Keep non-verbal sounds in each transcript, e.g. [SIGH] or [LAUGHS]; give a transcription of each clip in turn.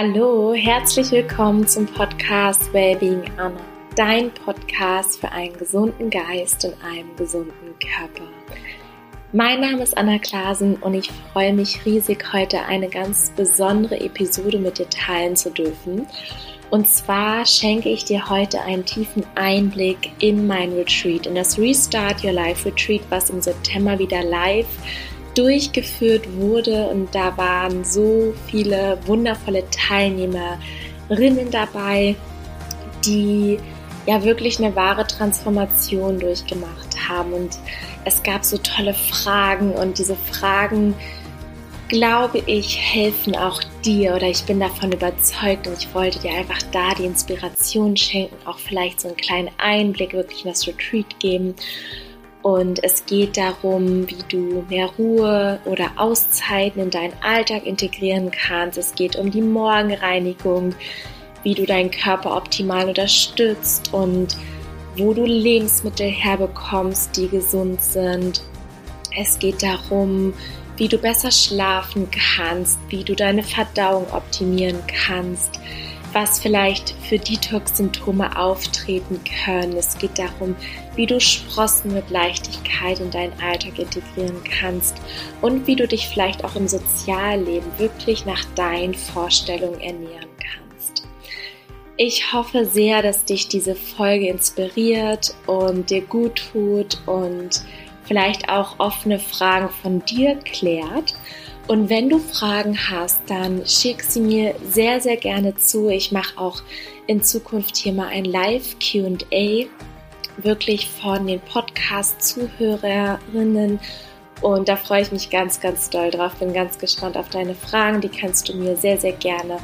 Hallo, herzlich willkommen zum Podcast Wellbeing Anna, dein Podcast für einen gesunden Geist und einen gesunden Körper. Mein Name ist Anna Klasen und ich freue mich riesig, heute eine ganz besondere Episode mit dir teilen zu dürfen. Und zwar schenke ich dir heute einen tiefen Einblick in mein Retreat, in das Restart Your Life Retreat, was im September wieder live durchgeführt wurde und da waren so viele wundervolle Teilnehmerinnen dabei, die ja wirklich eine wahre Transformation durchgemacht haben. Und es gab so tolle Fragen und diese Fragen, glaube ich, helfen auch dir oder ich bin davon überzeugt und ich wollte dir einfach da die Inspiration schenken, auch vielleicht so einen kleinen Einblick wirklich in das Retreat geben und es geht darum, wie du mehr Ruhe oder Auszeiten in deinen Alltag integrieren kannst. Es geht um die Morgenreinigung, wie du deinen Körper optimal unterstützt und wo du Lebensmittel herbekommst, die gesund sind. Es geht darum, wie du besser schlafen kannst, wie du deine Verdauung optimieren kannst was vielleicht für Detox-Symptome auftreten können. Es geht darum, wie du Sprossen mit Leichtigkeit in deinen Alltag integrieren kannst und wie du dich vielleicht auch im Sozialleben wirklich nach deinen Vorstellungen ernähren kannst. Ich hoffe sehr, dass dich diese Folge inspiriert und dir gut tut und vielleicht auch offene Fragen von dir klärt. Und wenn du Fragen hast, dann schick sie mir sehr, sehr gerne zu. Ich mache auch in Zukunft hier mal ein Live-QA, wirklich von den Podcast-Zuhörerinnen. Und da freue ich mich ganz, ganz doll drauf. Bin ganz gespannt auf deine Fragen. Die kannst du mir sehr, sehr gerne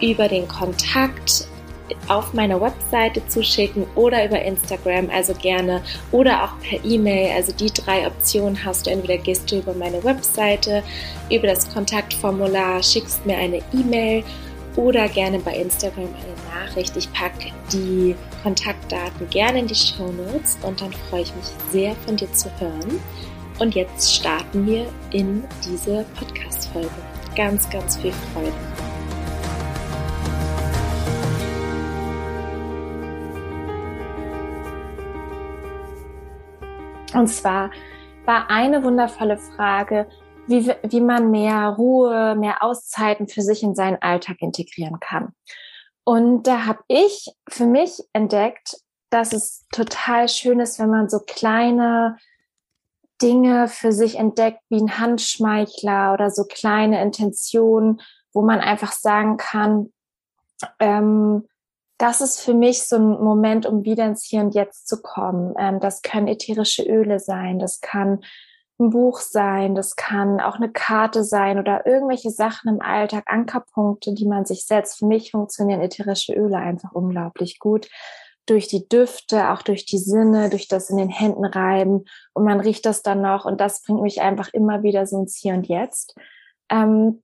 über den Kontakt auf meiner Webseite zuschicken oder über Instagram, also gerne, oder auch per E-Mail. Also die drei Optionen hast du. Entweder gehst du über meine Webseite, über das Kontaktformular, schickst mir eine E-Mail oder gerne bei Instagram eine Nachricht. Ich packe die Kontaktdaten gerne in die Show Notes und dann freue ich mich sehr von dir zu hören. Und jetzt starten wir in diese Podcast-Folge. Ganz, ganz viel Freude. Und zwar war eine wundervolle Frage, wie, wie man mehr Ruhe, mehr Auszeiten für sich in seinen Alltag integrieren kann. Und da habe ich für mich entdeckt, dass es total schön ist, wenn man so kleine Dinge für sich entdeckt, wie ein Handschmeichler oder so kleine Intentionen, wo man einfach sagen kann, ähm, das ist für mich so ein Moment, um wieder ins Hier und Jetzt zu kommen. Ähm, das können ätherische Öle sein, das kann ein Buch sein, das kann auch eine Karte sein oder irgendwelche Sachen im Alltag, Ankerpunkte, die man sich setzt. Für mich funktionieren ätherische Öle einfach unglaublich gut. Durch die Düfte, auch durch die Sinne, durch das in den Händen reiben und man riecht das dann noch und das bringt mich einfach immer wieder so ins Hier und Jetzt. Ähm,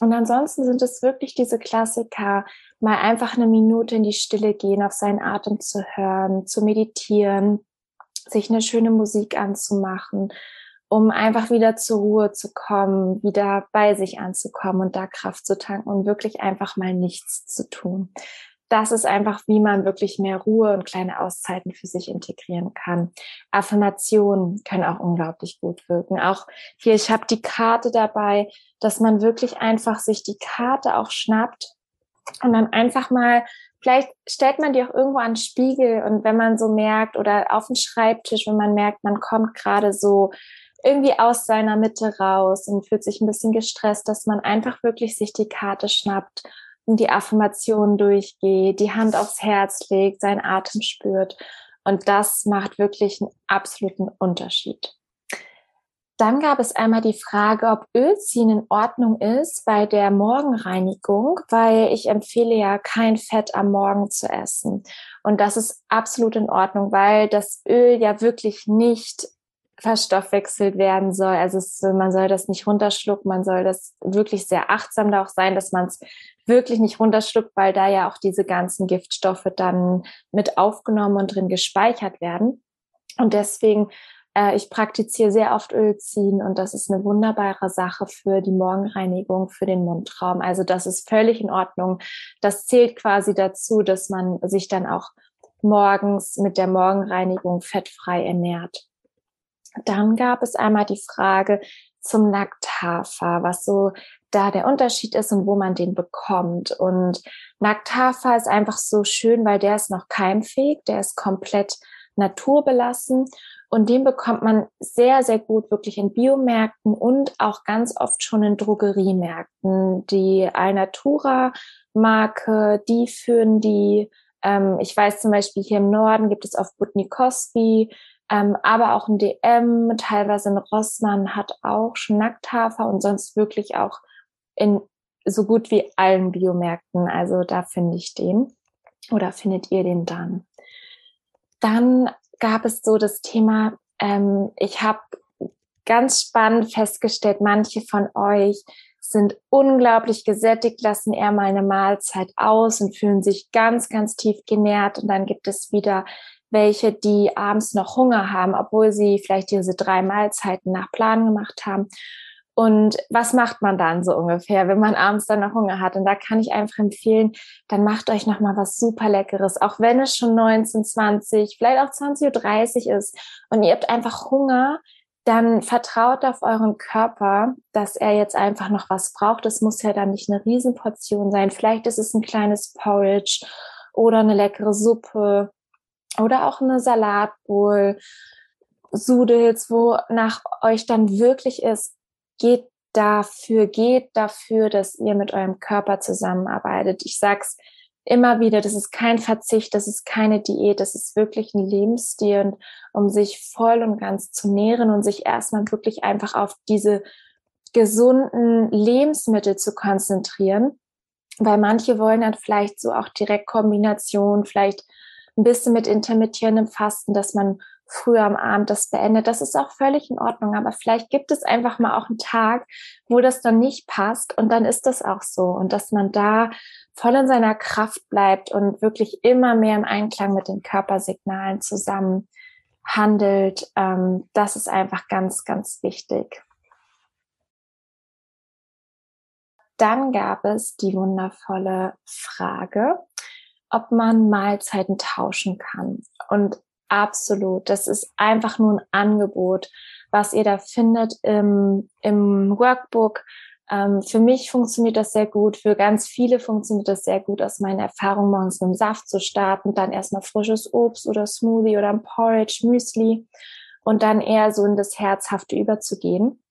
und ansonsten sind es wirklich diese Klassiker, mal einfach eine Minute in die Stille gehen, auf seinen Atem zu hören, zu meditieren, sich eine schöne Musik anzumachen, um einfach wieder zur Ruhe zu kommen, wieder bei sich anzukommen und da Kraft zu tanken und wirklich einfach mal nichts zu tun. Das ist einfach, wie man wirklich mehr Ruhe und kleine Auszeiten für sich integrieren kann. Affirmationen können auch unglaublich gut wirken. Auch hier, ich habe die Karte dabei, dass man wirklich einfach sich die Karte auch schnappt und dann einfach mal, vielleicht stellt man die auch irgendwo an den Spiegel und wenn man so merkt oder auf den Schreibtisch, wenn man merkt, man kommt gerade so irgendwie aus seiner Mitte raus und fühlt sich ein bisschen gestresst, dass man einfach wirklich sich die Karte schnappt und die Affirmation durchgeht, die Hand aufs Herz legt, seinen Atem spürt. Und das macht wirklich einen absoluten Unterschied. Dann gab es einmal die Frage, ob Ölziehen in Ordnung ist bei der Morgenreinigung, weil ich empfehle ja kein Fett am Morgen zu essen. Und das ist absolut in Ordnung, weil das Öl ja wirklich nicht verstoffwechselt werden soll. Also es, man soll das nicht runterschlucken, man soll das wirklich sehr achtsam da auch sein, dass man es wirklich nicht runterschluckt, weil da ja auch diese ganzen Giftstoffe dann mit aufgenommen und drin gespeichert werden. Und deswegen Äh, ich praktiziere sehr oft Ölziehen und das ist eine wunderbare Sache für die Morgenreinigung, für den Mundraum. Also das ist völlig in Ordnung. Das zählt quasi dazu, dass man sich dann auch morgens mit der Morgenreinigung fettfrei ernährt. Dann gab es einmal die Frage zum Nackthafer, was so da der Unterschied ist und wo man den bekommt. Und Nackthafer ist einfach so schön, weil der ist noch keimfähig, der ist komplett naturbelassen und den bekommt man sehr, sehr gut wirklich in Biomärkten und auch ganz oft schon in Drogeriemärkten. Die Alnatura Marke, die führen die. Ähm, ich weiß zum Beispiel hier im Norden gibt es auf Butnikowski, ähm, aber auch ein DM, teilweise ein Rossmann hat auch schon Nackthafer und sonst wirklich auch in so gut wie allen Biomärkten. Also da finde ich den oder findet ihr den dann. Dann gab es so das Thema, ähm, ich habe ganz spannend festgestellt, manche von euch sind unglaublich gesättigt, lassen eher mal eine Mahlzeit aus und fühlen sich ganz, ganz tief genährt. Und dann gibt es wieder welche, die abends noch Hunger haben, obwohl sie vielleicht diese drei Mahlzeiten nach Plan gemacht haben. Und was macht man dann so ungefähr, wenn man abends dann noch Hunger hat? Und da kann ich einfach empfehlen, dann macht euch noch mal was super Leckeres, auch wenn es schon 19, 20, vielleicht auch 20.30 Uhr ist und ihr habt einfach Hunger, dann vertraut auf euren Körper, dass er jetzt einfach noch was braucht. Es muss ja dann nicht eine Riesenportion sein. Vielleicht ist es ein kleines Porridge oder eine leckere Suppe oder auch eine Salatbowl. Sudels, wo nach euch dann wirklich ist, geht dafür, geht dafür, dass ihr mit eurem Körper zusammenarbeitet. Ich sag's immer wieder, das ist kein Verzicht, das ist keine Diät, das ist wirklich ein Lebensstil, und um sich voll und ganz zu nähren und sich erstmal wirklich einfach auf diese gesunden Lebensmittel zu konzentrieren. Weil manche wollen dann vielleicht so auch direkt Kombination, vielleicht ein bisschen mit intermittierendem Fasten, dass man früher am Abend das beendet. Das ist auch völlig in Ordnung. Aber vielleicht gibt es einfach mal auch einen Tag, wo das dann nicht passt. Und dann ist das auch so. Und dass man da voll in seiner Kraft bleibt und wirklich immer mehr im Einklang mit den Körpersignalen zusammen handelt. Ähm, das ist einfach ganz, ganz wichtig. Dann gab es die wundervolle Frage, ob man Mahlzeiten tauschen kann. Und Absolut. Das ist einfach nur ein Angebot, was ihr da findet im, im Workbook. Ähm, für mich funktioniert das sehr gut. Für ganz viele funktioniert das sehr gut, aus meiner Erfahrung morgens mit dem Saft zu starten, dann erstmal frisches Obst oder Smoothie oder ein Porridge, Müsli und dann eher so in das Herzhafte überzugehen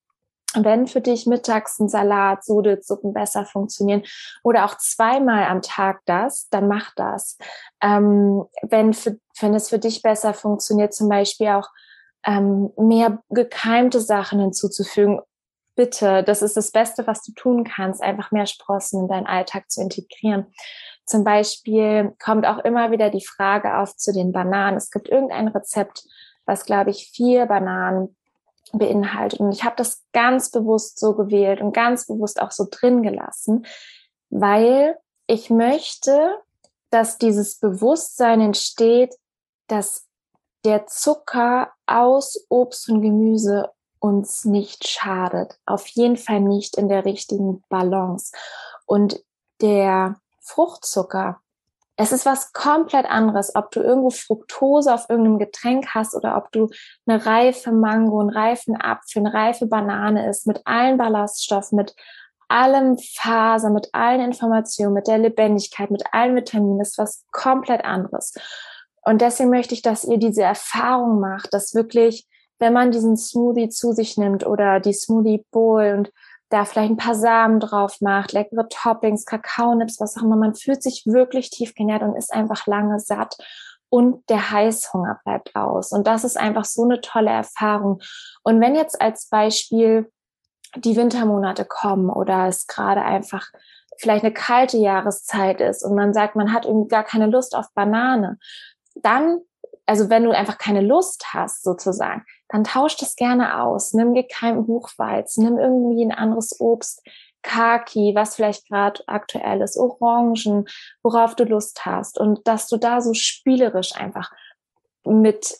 wenn für dich mittags ein Salat, Suppen besser funktionieren oder auch zweimal am Tag das, dann mach das. Ähm, wenn, für, wenn es für dich besser funktioniert, zum Beispiel auch ähm, mehr gekeimte Sachen hinzuzufügen, bitte, das ist das Beste, was du tun kannst, einfach mehr Sprossen in deinen Alltag zu integrieren. Zum Beispiel kommt auch immer wieder die Frage auf zu den Bananen. Es gibt irgendein Rezept, was, glaube ich, vier Bananen beinhaltet. Und ich habe das ganz bewusst so gewählt und ganz bewusst auch so drin gelassen, weil ich möchte, dass dieses Bewusstsein entsteht, dass der Zucker aus Obst und Gemüse uns nicht schadet. Auf jeden Fall nicht in der richtigen Balance. Und der Fruchtzucker, es ist was komplett anderes, ob du irgendwo Fructose auf irgendeinem Getränk hast oder ob du eine reife Mango, einen reifen Apfel, eine reife Banane isst, mit allen Ballaststoffen, mit allem Faser, mit allen Informationen, mit der Lebendigkeit, mit allen Vitaminen, ist was komplett anderes. Und deswegen möchte ich, dass ihr diese Erfahrung macht, dass wirklich, wenn man diesen Smoothie zu sich nimmt oder die Smoothie Bowl und da vielleicht ein paar Samen drauf macht, leckere Toppings, Kakaonips, was auch immer. Man fühlt sich wirklich tief genährt und ist einfach lange satt und der Heißhunger bleibt aus. Und das ist einfach so eine tolle Erfahrung. Und wenn jetzt als Beispiel die Wintermonate kommen oder es gerade einfach vielleicht eine kalte Jahreszeit ist und man sagt, man hat irgendwie gar keine Lust auf Banane, dann, also wenn du einfach keine Lust hast sozusagen, dann tausch das gerne aus. Nimm gekeimten Buchweiz, nimm irgendwie ein anderes Obst, Kaki, was vielleicht gerade aktuell ist, Orangen, worauf du Lust hast und dass du da so spielerisch einfach mit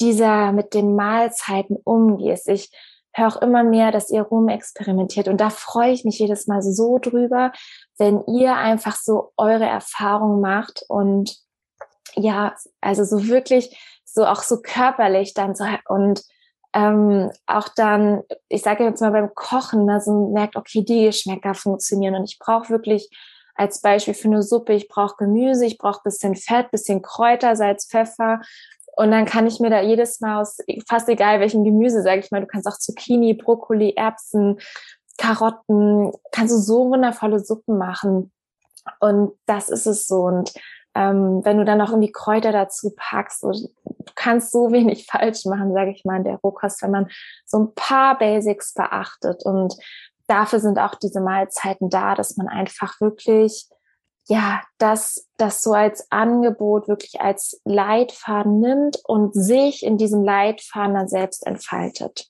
dieser mit den Mahlzeiten umgehst. Ich höre auch immer mehr, dass ihr rumexperimentiert. Und da freue ich mich jedes Mal so drüber, wenn ihr einfach so eure Erfahrungen macht und ja, also so wirklich, so auch so körperlich dann so und ähm, auch dann, ich sage jetzt mal beim Kochen, also merkt, okay, die Geschmäcker funktionieren und ich brauche wirklich als Beispiel für eine Suppe, ich brauche Gemüse, ich brauche bisschen Fett, bisschen Kräuter, Salz, Pfeffer und dann kann ich mir da jedes Mal aus, fast egal welchen Gemüse, sage ich mal, du kannst auch Zucchini, Brokkoli, Erbsen, Karotten, kannst du so wundervolle Suppen machen. Und das ist es so. Und ähm, wenn du dann noch irgendwie Kräuter dazu packst, so, du kannst so wenig [LAUGHS] falsch machen, sage ich mal, in der Rohkost, wenn man so ein paar Basics beachtet. Und dafür sind auch diese Mahlzeiten da, dass man einfach wirklich ja, das, das so als Angebot wirklich als Leitfaden nimmt und sich in diesem Leitfaden dann selbst entfaltet.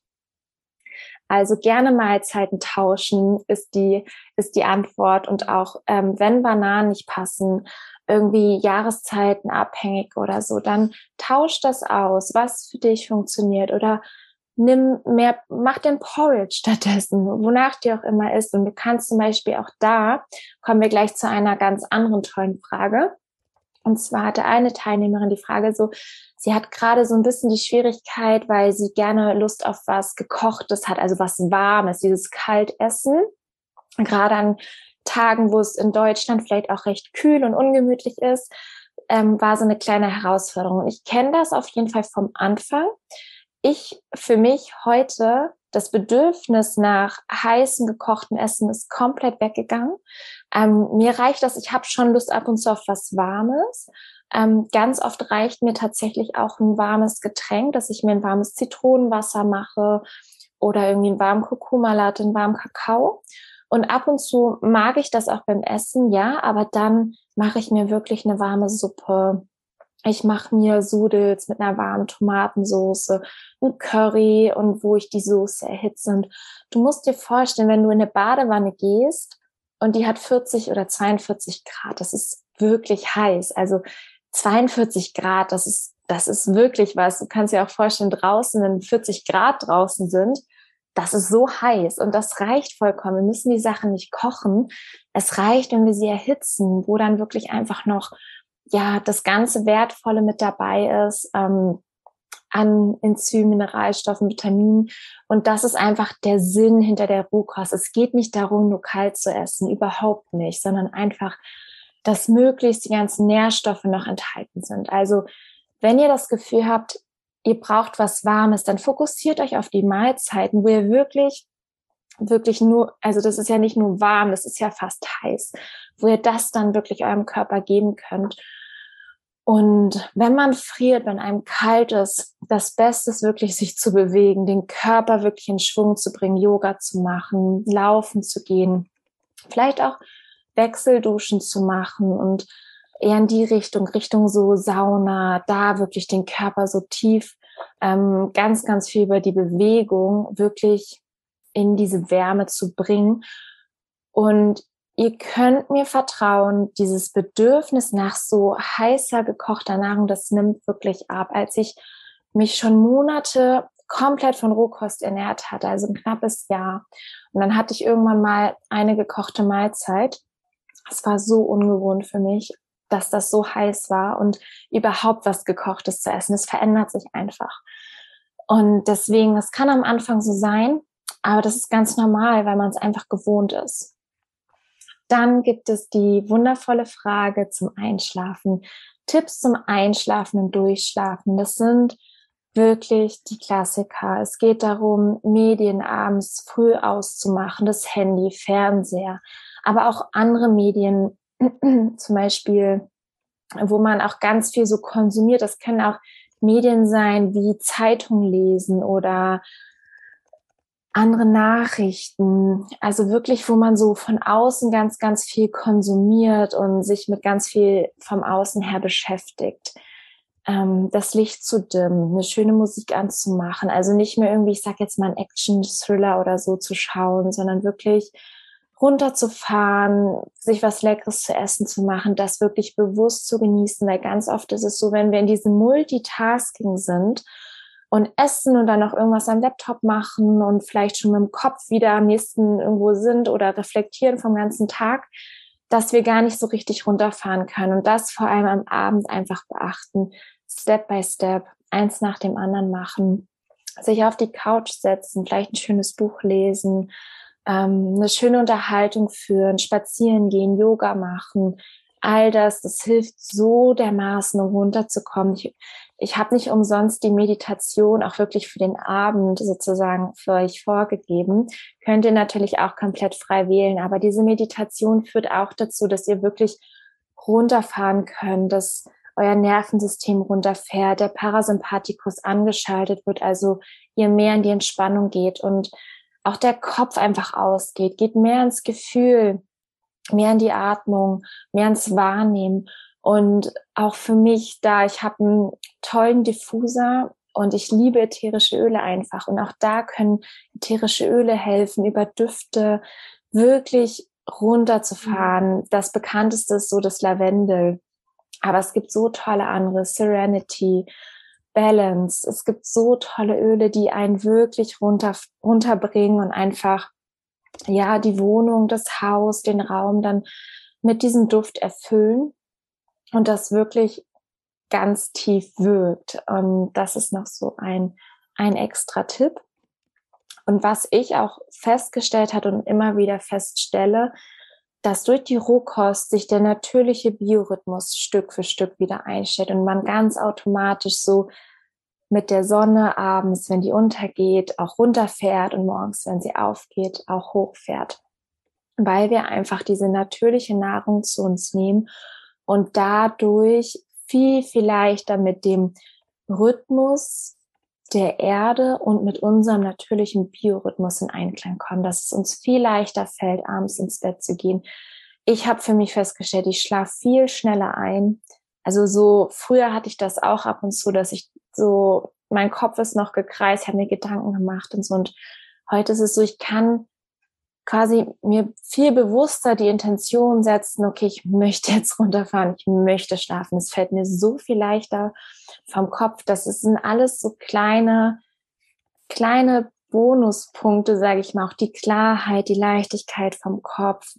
Also gerne Mahlzeiten tauschen ist die, ist die Antwort. Und auch ähm, wenn Bananen nicht passen, irgendwie Jahreszeiten abhängig oder so, dann tausch das aus, was für dich funktioniert oder nimm mehr, mach den Porridge stattdessen, wonach dir auch immer ist. Und du kannst zum Beispiel auch da, kommen wir gleich zu einer ganz anderen tollen Frage. Und zwar hatte eine Teilnehmerin die Frage so, sie hat gerade so ein bisschen die Schwierigkeit, weil sie gerne Lust auf was gekochtes hat, also was warmes, dieses Kaltessen. Gerade an Tagen, wo es in Deutschland vielleicht auch recht kühl und ungemütlich ist, ähm, war so eine kleine Herausforderung. Und ich kenne das auf jeden Fall vom Anfang ich für mich heute das Bedürfnis nach heißem gekochten Essen ist komplett weggegangen. Ähm, mir reicht das, ich habe schon Lust ab und zu auf was Warmes. Ähm, ganz oft reicht mir tatsächlich auch ein warmes Getränk, dass ich mir ein warmes Zitronenwasser mache oder irgendwie einen warmen Kurkuma-Latte, einen warmen Kakao. Und ab und zu mag ich das auch beim Essen, ja, aber dann mache ich mir wirklich eine warme Suppe ich mache mir Sudels mit einer warmen Tomatensoße, ein Curry und wo ich die Soße erhitze. Und du musst dir vorstellen, wenn du in eine Badewanne gehst und die hat 40 oder 42 Grad, das ist wirklich heiß. Also 42 Grad, das ist, das ist wirklich was. Du kannst dir auch vorstellen, draußen, wenn 40 Grad draußen sind, das ist so heiß und das reicht vollkommen. Wir müssen die Sachen nicht kochen. Es reicht, wenn wir sie erhitzen, wo dann wirklich einfach noch ja das ganze Wertvolle mit dabei ist ähm, an Enzymen, Mineralstoffen, Vitaminen. Und das ist einfach der Sinn hinter der Rohkost. Es geht nicht darum, nur kalt zu essen, überhaupt nicht, sondern einfach, dass möglichst die ganzen Nährstoffe noch enthalten sind. Also wenn ihr das Gefühl habt, ihr braucht was Warmes, dann fokussiert euch auf die Mahlzeiten, wo ihr wirklich wirklich nur, also das ist ja nicht nur warm, das ist ja fast heiß, wo ihr das dann wirklich eurem Körper geben könnt. Und wenn man friert, wenn einem kalt ist, das Beste ist wirklich, sich zu bewegen, den Körper wirklich in Schwung zu bringen, Yoga zu machen, laufen zu gehen, vielleicht auch Wechselduschen zu machen und eher in die Richtung, Richtung so Sauna, da wirklich den Körper so tief, ähm, ganz, ganz viel über die Bewegung wirklich in diese Wärme zu bringen. Und ihr könnt mir vertrauen, dieses Bedürfnis nach so heißer gekochter Nahrung, das nimmt wirklich ab. Als ich mich schon Monate komplett von Rohkost ernährt hatte, also ein knappes Jahr. Und dann hatte ich irgendwann mal eine gekochte Mahlzeit. Es war so ungewohnt für mich, dass das so heiß war und überhaupt was gekochtes zu essen. Es verändert sich einfach. Und deswegen, es kann am Anfang so sein, aber das ist ganz normal, weil man es einfach gewohnt ist. Dann gibt es die wundervolle Frage zum Einschlafen. Tipps zum Einschlafen und Durchschlafen. Das sind wirklich die Klassiker. Es geht darum, Medien abends früh auszumachen, das Handy, Fernseher, aber auch andere Medien, [CLEARS THROAT] zum Beispiel, wo man auch ganz viel so konsumiert. Das können auch Medien sein wie Zeitung lesen oder andere Nachrichten, also wirklich, wo man so von außen ganz, ganz viel konsumiert und sich mit ganz viel vom Außen her beschäftigt. Ähm, das Licht zu dimmen, eine schöne Musik anzumachen, also nicht mehr irgendwie, ich sag jetzt mal, einen Action-Thriller oder so zu schauen, sondern wirklich runterzufahren, sich was Leckeres zu essen zu machen, das wirklich bewusst zu genießen, weil ganz oft ist es so, wenn wir in diesem Multitasking sind und essen und dann noch irgendwas am Laptop machen und vielleicht schon mit dem Kopf wieder am nächsten irgendwo sind oder reflektieren vom ganzen Tag, dass wir gar nicht so richtig runterfahren können. Und das vor allem am Abend einfach beachten, Step by Step, eins nach dem anderen machen, sich auf die Couch setzen, vielleicht ein schönes Buch lesen, ähm, eine schöne Unterhaltung führen, spazieren gehen, Yoga machen, all das, das hilft so dermaßen, um runterzukommen. Ich, ich habe nicht umsonst die Meditation auch wirklich für den Abend sozusagen für euch vorgegeben. Könnt ihr natürlich auch komplett frei wählen, aber diese Meditation führt auch dazu, dass ihr wirklich runterfahren könnt, dass euer Nervensystem runterfährt, der Parasympathikus angeschaltet wird, also ihr mehr in die Entspannung geht und auch der Kopf einfach ausgeht, geht mehr ins Gefühl, mehr in die Atmung, mehr ins Wahrnehmen. Und auch für mich da, ich habe einen tollen Diffuser und ich liebe ätherische Öle einfach. Und auch da können ätherische Öle helfen, über Düfte wirklich runterzufahren. Das bekannteste ist so das Lavendel. Aber es gibt so tolle andere, Serenity, Balance. Es gibt so tolle Öle, die einen wirklich runter, runterbringen und einfach ja, die Wohnung, das Haus, den Raum dann mit diesem Duft erfüllen und das wirklich ganz tief wirkt. Und das ist noch so ein, ein extra Tipp. Und was ich auch festgestellt hat und immer wieder feststelle, dass durch die Rohkost sich der natürliche Biorhythmus Stück für Stück wieder einstellt und man ganz automatisch so mit der Sonne abends, wenn die untergeht, auch runterfährt und morgens, wenn sie aufgeht, auch hochfährt. Weil wir einfach diese natürliche Nahrung zu uns nehmen und dadurch viel, viel leichter mit dem Rhythmus der Erde und mit unserem natürlichen Biorhythmus in Einklang kommen, dass es uns viel leichter fällt, abends ins Bett zu gehen. Ich habe für mich festgestellt, ich schlafe viel schneller ein. Also so früher hatte ich das auch ab und zu, dass ich so, mein Kopf ist noch gekreist, habe mir Gedanken gemacht und so. Und heute ist es so, ich kann quasi mir viel bewusster die Intention setzen, okay, ich möchte jetzt runterfahren, ich möchte schlafen. Es fällt mir so viel leichter vom Kopf. Das sind alles so kleine, kleine Bonuspunkte, sage ich mal, auch die Klarheit, die Leichtigkeit vom Kopf,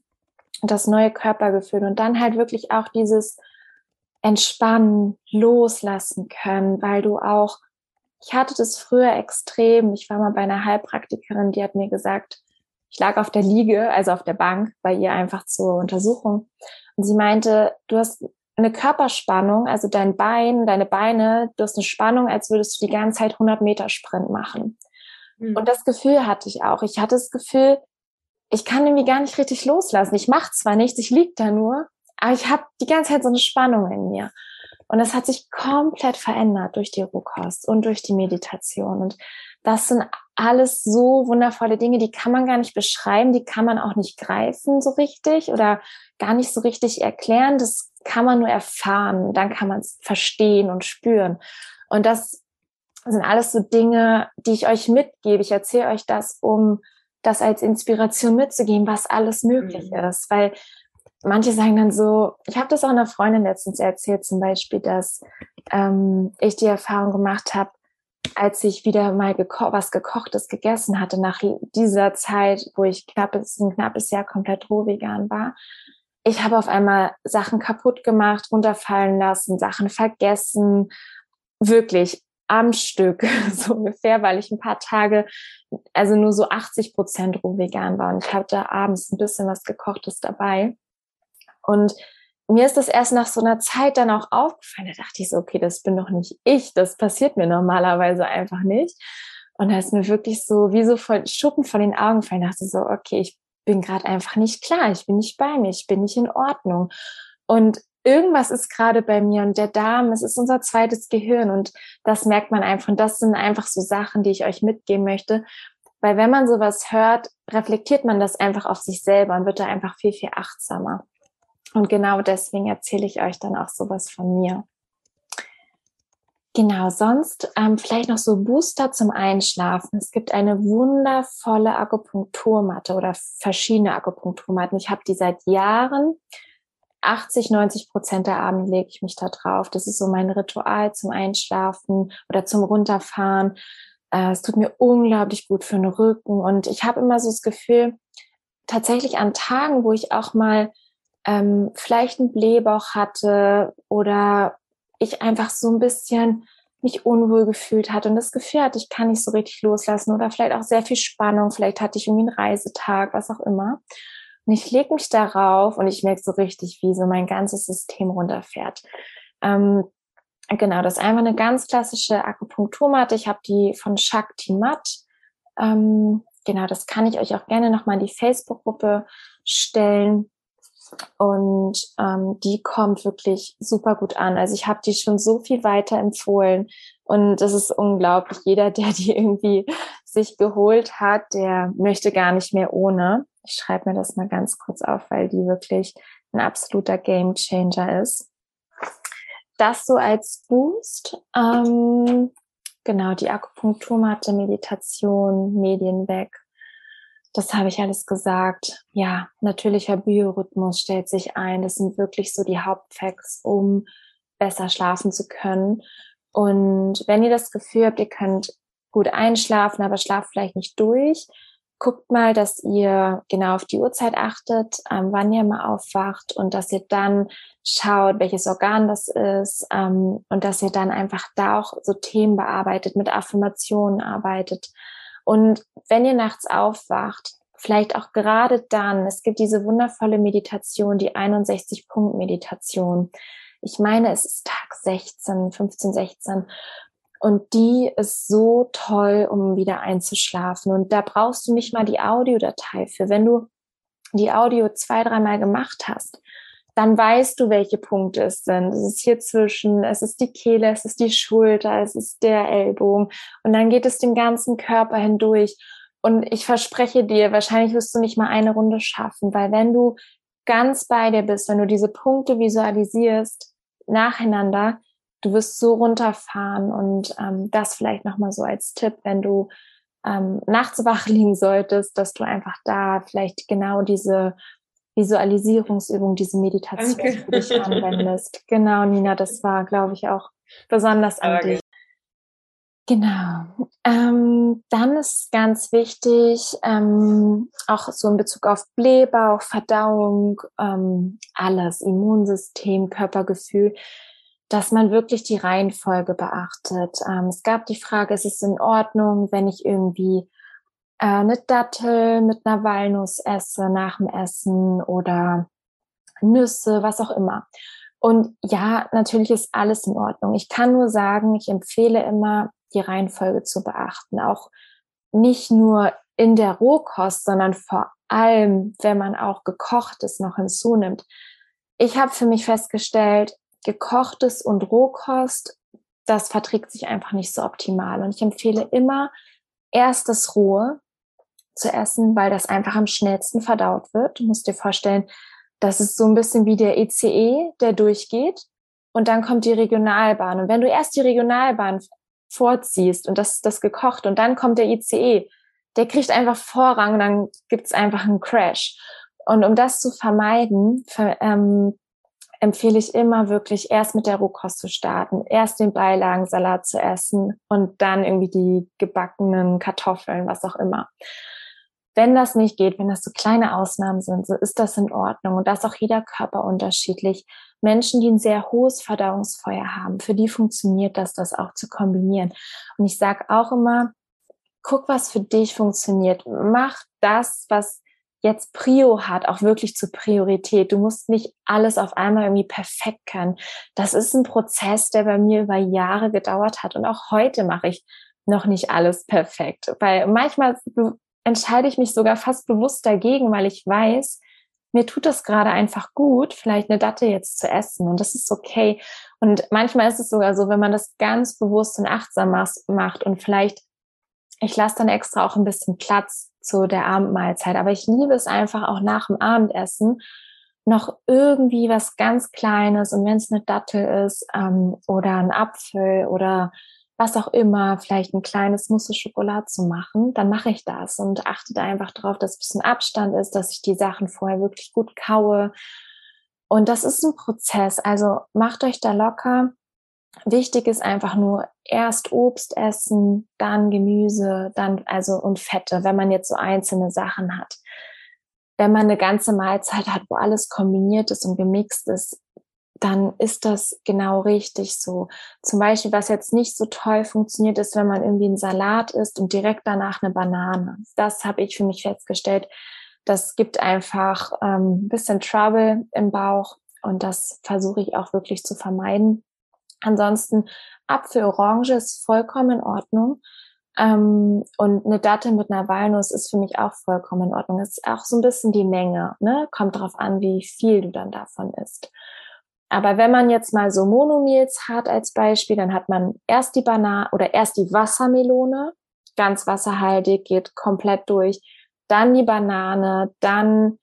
das neue Körpergefühl und dann halt wirklich auch dieses entspannen, loslassen können, weil du auch, ich hatte das früher extrem, ich war mal bei einer Heilpraktikerin, die hat mir gesagt, ich lag auf der Liege, also auf der Bank bei ihr einfach zur Untersuchung. Und sie meinte, du hast eine Körperspannung, also dein Bein, deine Beine, du hast eine Spannung, als würdest du die ganze Zeit 100 Meter Sprint machen. Mhm. Und das Gefühl hatte ich auch. Ich hatte das Gefühl, ich kann irgendwie gar nicht richtig loslassen. Ich mache zwar nichts, ich lieg da nur, aber ich habe die ganze Zeit so eine Spannung in mir. Und das hat sich komplett verändert durch die Rohkost und durch die Meditation. Und das sind alles so wundervolle Dinge, die kann man gar nicht beschreiben, die kann man auch nicht greifen so richtig oder gar nicht so richtig erklären. Das kann man nur erfahren. Dann kann man es verstehen und spüren. Und das sind alles so Dinge, die ich euch mitgebe. Ich erzähle euch das, um das als Inspiration mitzugeben, was alles möglich mhm. ist. Weil manche sagen dann so, ich habe das auch einer Freundin letztens erzählt, zum Beispiel, dass ähm, ich die Erfahrung gemacht habe, als ich wieder mal geko was gekochtes gegessen hatte, nach dieser Zeit, wo ich knappes, ein knappes Jahr komplett roh vegan war, ich habe auf einmal Sachen kaputt gemacht, runterfallen lassen, Sachen vergessen, wirklich am Stück, [LAUGHS] so ungefähr, weil ich ein paar Tage, also nur so 80 Prozent roh vegan war. Und ich hatte abends ein bisschen was gekochtes dabei. Und mir ist das erst nach so einer Zeit dann auch aufgefallen. Da dachte ich so, okay, das bin doch nicht ich. Das passiert mir normalerweise einfach nicht. Und da ist mir wirklich so, wie so voll Schuppen von den Augen gefallen. Da dachte ich so, okay, ich bin gerade einfach nicht klar. Ich bin nicht bei mir. Ich bin nicht in Ordnung. Und irgendwas ist gerade bei mir und der Darm, es ist unser zweites Gehirn und das merkt man einfach. Und das sind einfach so Sachen, die ich euch mitgeben möchte. Weil wenn man sowas hört, reflektiert man das einfach auf sich selber und wird da einfach viel, viel achtsamer. Und genau deswegen erzähle ich euch dann auch sowas von mir. Genau, sonst ähm, vielleicht noch so Booster zum Einschlafen. Es gibt eine wundervolle Akupunkturmatte oder verschiedene Akupunkturmatten. Ich habe die seit Jahren. 80, 90 Prozent der Abende lege ich mich da drauf. Das ist so mein Ritual zum Einschlafen oder zum Runterfahren. Äh, es tut mir unglaublich gut für den Rücken. Und ich habe immer so das Gefühl, tatsächlich an Tagen, wo ich auch mal ähm, vielleicht einen Blähbauch hatte oder ich einfach so ein bisschen mich unwohl gefühlt hatte und das Gefühl hatte, ich kann nicht so richtig loslassen oder vielleicht auch sehr viel Spannung, vielleicht hatte ich irgendwie einen Reisetag, was auch immer. Und ich lege mich darauf und ich merke so richtig, wie so mein ganzes System runterfährt. Ähm, genau, das ist einfach eine ganz klassische Akupunkturmatte. Ich habe die von Shakti Matt. Ähm, genau, das kann ich euch auch gerne nochmal in die Facebook-Gruppe stellen. Und ähm, die kommt wirklich super gut an. Also ich habe die schon so viel weiter empfohlen. Und das ist unglaublich. Jeder, [LAUGHS] der die irgendwie sich geholt hat, der möchte gar nicht mehr ohne. Ich schreibe mir das mal ganz kurz auf, weil die wirklich ein absoluter Game Changer ist. Das so als Boost. Ähm, genau, die Akupunkturmatte, Meditation, Medien weg das habe ich alles gesagt. Ja, natürlicher Biorhythmus stellt sich ein. Das sind wirklich so die Hauptfacts, um besser schlafen zu können. Und wenn ihr das Gefühl habt, ihr könnt gut einschlafen, aber schlaft vielleicht nicht durch, guckt mal, dass ihr genau auf die Uhrzeit achtet, ähm, wann ihr mal aufwacht und dass ihr dann schaut, welches Organ das ist ähm, und dass ihr dann einfach da auch so Themen bearbeitet, mit Affirmationen arbeitet, und wenn ihr nachts aufwacht, vielleicht auch gerade dann, es gibt diese wundervolle Meditation, die 61-Punkt-Meditation. Ich meine, es ist Tag 16, 15, 16. Und die ist so toll, um wieder einzuschlafen. Und da brauchst du nicht mal die Audiodatei für. Wenn du die Audio zwei, dreimal gemacht hast, dann weißt du, welche Punkte es sind. Es ist hier zwischen, es ist die Kehle, es ist die Schulter, es ist der Ellbogen. Und dann geht es den ganzen Körper hindurch. Und ich verspreche dir, wahrscheinlich wirst du nicht mal eine Runde schaffen, weil wenn du ganz bei dir bist, wenn du diese Punkte visualisierst, nacheinander, du wirst so runterfahren und ähm, das vielleicht nochmal so als Tipp, wenn du ähm, nachts wach [LAUGHS] liegen solltest, dass du einfach da vielleicht genau diese Visualisierungsübung, diese Meditation Danke. für dich anwendest. Genau, Nina, das war, glaube ich, auch besonders an dich. Genau. Ähm, dann ist ganz wichtig, ähm, auch so in Bezug auf Blähbauch, Verdauung, ähm, alles, Immunsystem, Körpergefühl, dass man wirklich die Reihenfolge beachtet. Ähm, es gab die Frage, ist es in Ordnung, wenn ich irgendwie eine Dattel mit einer Walnuss esse nach dem Essen oder Nüsse, was auch immer. Und ja, natürlich ist alles in Ordnung. Ich kann nur sagen, ich empfehle immer, die Reihenfolge zu beachten. Auch nicht nur in der Rohkost, sondern vor allem, wenn man auch gekochtes noch hinzunimmt. Ich habe für mich festgestellt, gekochtes und Rohkost, das verträgt sich einfach nicht so optimal. Und ich empfehle immer erst das Rohe, zu essen, weil das einfach am schnellsten verdaut wird. Du musst dir vorstellen, das ist so ein bisschen wie der ECE, e, der durchgeht und dann kommt die Regionalbahn. Und wenn du erst die Regionalbahn vorziehst und das das gekocht und dann kommt der ICE, e, der kriegt einfach Vorrang und dann gibt's einfach einen Crash. Und um das zu vermeiden, für, ähm, empfehle ich immer wirklich erst mit der Rohkost zu starten, erst den Beilagensalat zu essen und dann irgendwie die gebackenen Kartoffeln, was auch immer. Wenn das nicht geht, wenn das so kleine Ausnahmen sind, so ist das in Ordnung. Und da ist auch jeder Körper unterschiedlich. Menschen, die ein sehr hohes Verdauungsfeuer haben, für die funktioniert das, das auch zu kombinieren. Und ich sage auch immer, guck, was für dich funktioniert. Mach das, was jetzt Prio hat, auch wirklich zur Priorität. Du musst nicht alles auf einmal irgendwie perfekt können. Das ist ein Prozess, der bei mir über Jahre gedauert hat. Und auch heute mache ich noch nicht alles perfekt, weil manchmal entscheide ich mich sogar fast bewusst dagegen, weil ich weiß, mir tut das gerade einfach gut, vielleicht eine Datte jetzt zu essen. Und das ist okay. Und manchmal ist es sogar so, wenn man das ganz bewusst und achtsam macht und vielleicht, ich lasse dann extra auch ein bisschen Platz zu der Abendmahlzeit, aber ich liebe es einfach auch nach dem Abendessen noch irgendwie was ganz Kleines. Und wenn es eine Dattel ist ähm, oder ein Apfel oder was auch immer, vielleicht ein kleines Mousse Schokolade zu machen, dann mache ich das und achte da einfach drauf, dass ein bisschen Abstand ist, dass ich die Sachen vorher wirklich gut kaue. Und das ist ein Prozess. Also macht euch da locker. Wichtig ist einfach nur erst Obst essen, dann Gemüse, dann also und Fette, wenn man jetzt so einzelne Sachen hat. Wenn man eine ganze Mahlzeit hat, wo alles kombiniert ist und gemixt ist, dann ist das genau richtig so. Zum Beispiel, was jetzt nicht so toll funktioniert, ist, wenn man irgendwie einen Salat isst und direkt danach eine Banane. Das habe ich für mich festgestellt. Das gibt einfach ähm, ein bisschen Trouble im Bauch und das versuche ich auch wirklich zu vermeiden. Ansonsten Apfel, Orange ist vollkommen in Ordnung. Ähm, und eine Dattel mit einer Walnuss ist für mich auch vollkommen in Ordnung. Es ist auch so ein bisschen die Menge, ne? Kommt darauf an, wie viel du dann davon isst. Aber wenn man jetzt mal so Monomils hat als Beispiel, dann hat man erst die Banane oder erst die Wassermelone, ganz wasserhaltig, geht komplett durch, dann die Banane, dann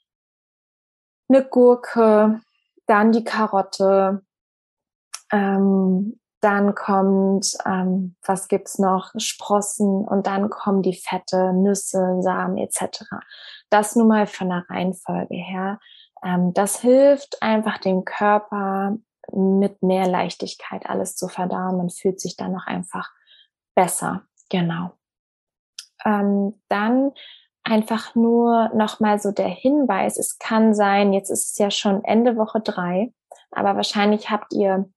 eine Gurke, dann die Karotte, ähm, dann kommt, ähm, was gibt's noch, Sprossen und dann kommen die Fette, Nüsse, Samen etc. Das nun mal von der Reihenfolge her. Ähm, das hilft einfach dem Körper mit mehr Leichtigkeit alles zu verdauen. Man fühlt sich dann noch einfach besser. Genau. Ähm, dann einfach nur nochmal so der Hinweis, es kann sein, jetzt ist es ja schon Ende Woche drei, aber wahrscheinlich habt ihr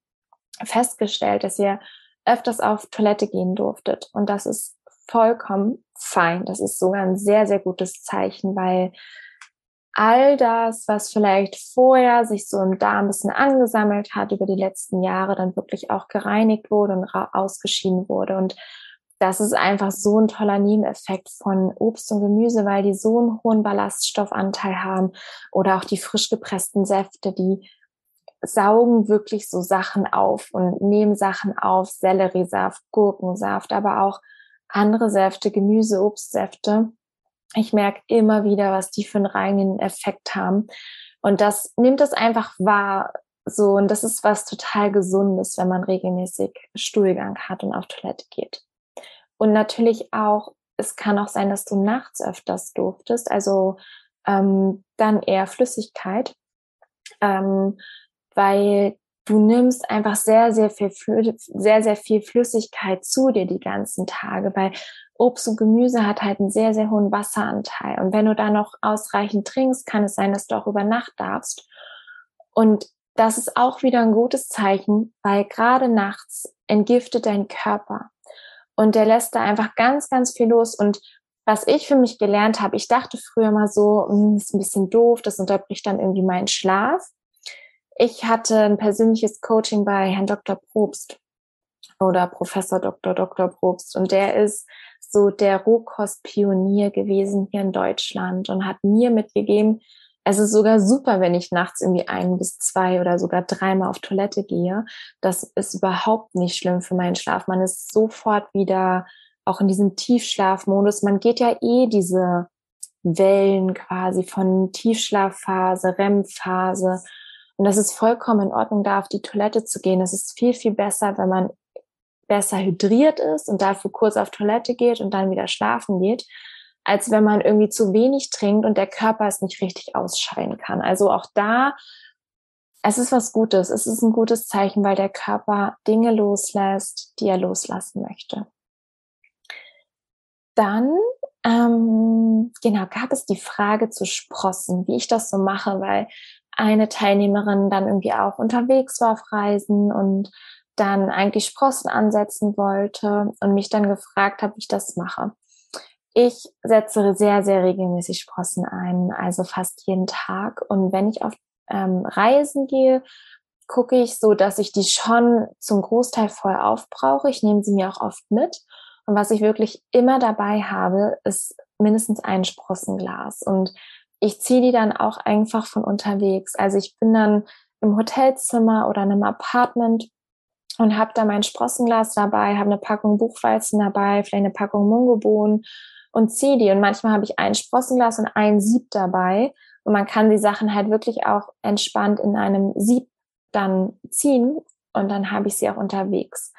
festgestellt, dass ihr öfters auf Toilette gehen durftet. Und das ist vollkommen fein. Das ist sogar ein sehr, sehr gutes Zeichen, weil all das, was vielleicht vorher sich so im Darm ein bisschen angesammelt hat über die letzten Jahre, dann wirklich auch gereinigt wurde und ausgeschieden wurde. Und das ist einfach so ein toller Nebeneffekt von Obst und Gemüse, weil die so einen hohen Ballaststoffanteil haben oder auch die frisch gepressten Säfte, die saugen wirklich so Sachen auf und nehmen Sachen auf, Selleriesaft, Gurkensaft, aber auch andere Säfte, Gemüse, Obstsäfte ich merke immer wieder, was die für einen reinen Effekt haben. Und das nimmt es einfach wahr. So, und das ist was total Gesundes, wenn man regelmäßig Stuhlgang hat und auf Toilette geht. Und natürlich auch, es kann auch sein, dass du nachts öfters durftest, also ähm, dann eher Flüssigkeit, ähm, weil du nimmst einfach sehr, sehr viel, sehr, sehr viel Flüssigkeit zu dir die ganzen Tage, weil Obst und Gemüse hat halt einen sehr, sehr hohen Wasseranteil. Und wenn du da noch ausreichend trinkst, kann es sein, dass du auch über Nacht darfst. Und das ist auch wieder ein gutes Zeichen, weil gerade nachts entgiftet dein Körper. Und der lässt da einfach ganz, ganz viel los. Und was ich für mich gelernt habe, ich dachte früher mal so, hm, ist ein bisschen doof, das unterbricht dann irgendwie meinen Schlaf. Ich hatte ein persönliches Coaching bei Herrn Dr. Probst oder Professor Dr. Dr. Probst und der ist so der Rohkostpionier gewesen hier in Deutschland und hat mir mitgegeben, es ist sogar super, wenn ich nachts irgendwie ein bis zwei oder sogar dreimal auf Toilette gehe. Das ist überhaupt nicht schlimm für meinen Schlaf. Man ist sofort wieder auch in diesem Tiefschlafmodus. Man geht ja eh diese Wellen quasi von Tiefschlafphase, REM-Phase. Und das ist vollkommen in Ordnung, da auf die Toilette zu gehen. Es ist viel, viel besser, wenn man besser hydriert ist und dafür kurz auf Toilette geht und dann wieder schlafen geht, als wenn man irgendwie zu wenig trinkt und der Körper es nicht richtig ausscheiden kann. Also auch da, es ist was Gutes. Es ist ein gutes Zeichen, weil der Körper Dinge loslässt, die er loslassen möchte. Dann ähm, genau gab es die Frage zu Sprossen, wie ich das so mache, weil eine Teilnehmerin dann irgendwie auch unterwegs war auf Reisen und dann eigentlich Sprossen ansetzen wollte und mich dann gefragt habe, wie ich das mache. Ich setze sehr, sehr regelmäßig Sprossen ein, also fast jeden Tag. Und wenn ich auf ähm, Reisen gehe, gucke ich so, dass ich die schon zum Großteil voll aufbrauche. Ich nehme sie mir auch oft mit. Und was ich wirklich immer dabei habe, ist mindestens ein Sprossenglas. Und ich ziehe die dann auch einfach von unterwegs. Also ich bin dann im Hotelzimmer oder in einem Apartment und habe da mein Sprossenglas dabei, habe eine Packung Buchweizen dabei, vielleicht eine Packung Mungobohnen und ziehe die. Und manchmal habe ich ein Sprossenglas und ein Sieb dabei. Und man kann die Sachen halt wirklich auch entspannt in einem Sieb dann ziehen und dann habe ich sie auch unterwegs.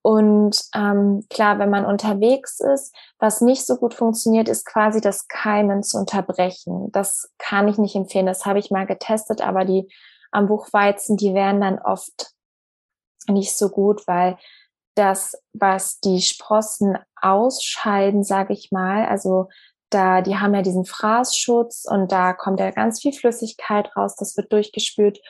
Und ähm, klar, wenn man unterwegs ist, was nicht so gut funktioniert, ist quasi das Keimen zu unterbrechen. Das kann ich nicht empfehlen. Das habe ich mal getestet, aber die am Buchweizen, die werden dann oft nicht so gut, weil das, was die Sprossen ausscheiden, sage ich mal, also da, die haben ja diesen Fraßschutz und da kommt ja ganz viel Flüssigkeit raus, das wird durchgespült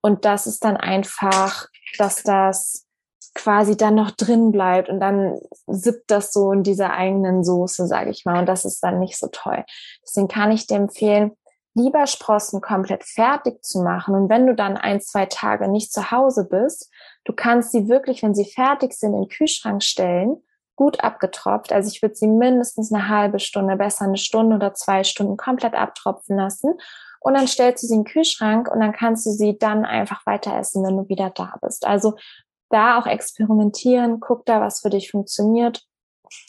und das ist dann einfach, dass das quasi dann noch drin bleibt und dann sippt das so in dieser eigenen Soße, sage ich mal, und das ist dann nicht so toll. Deswegen kann ich dir empfehlen, lieber Sprossen komplett fertig zu machen und wenn du dann ein, zwei Tage nicht zu Hause bist, du kannst sie wirklich, wenn sie fertig sind, in den Kühlschrank stellen gut abgetropft. Also ich würde sie mindestens eine halbe Stunde, besser eine Stunde oder zwei Stunden komplett abtropfen lassen. Und dann stellst du sie in den Kühlschrank und dann kannst du sie dann einfach weiter essen, wenn du wieder da bist. Also da auch experimentieren, guck da, was für dich funktioniert.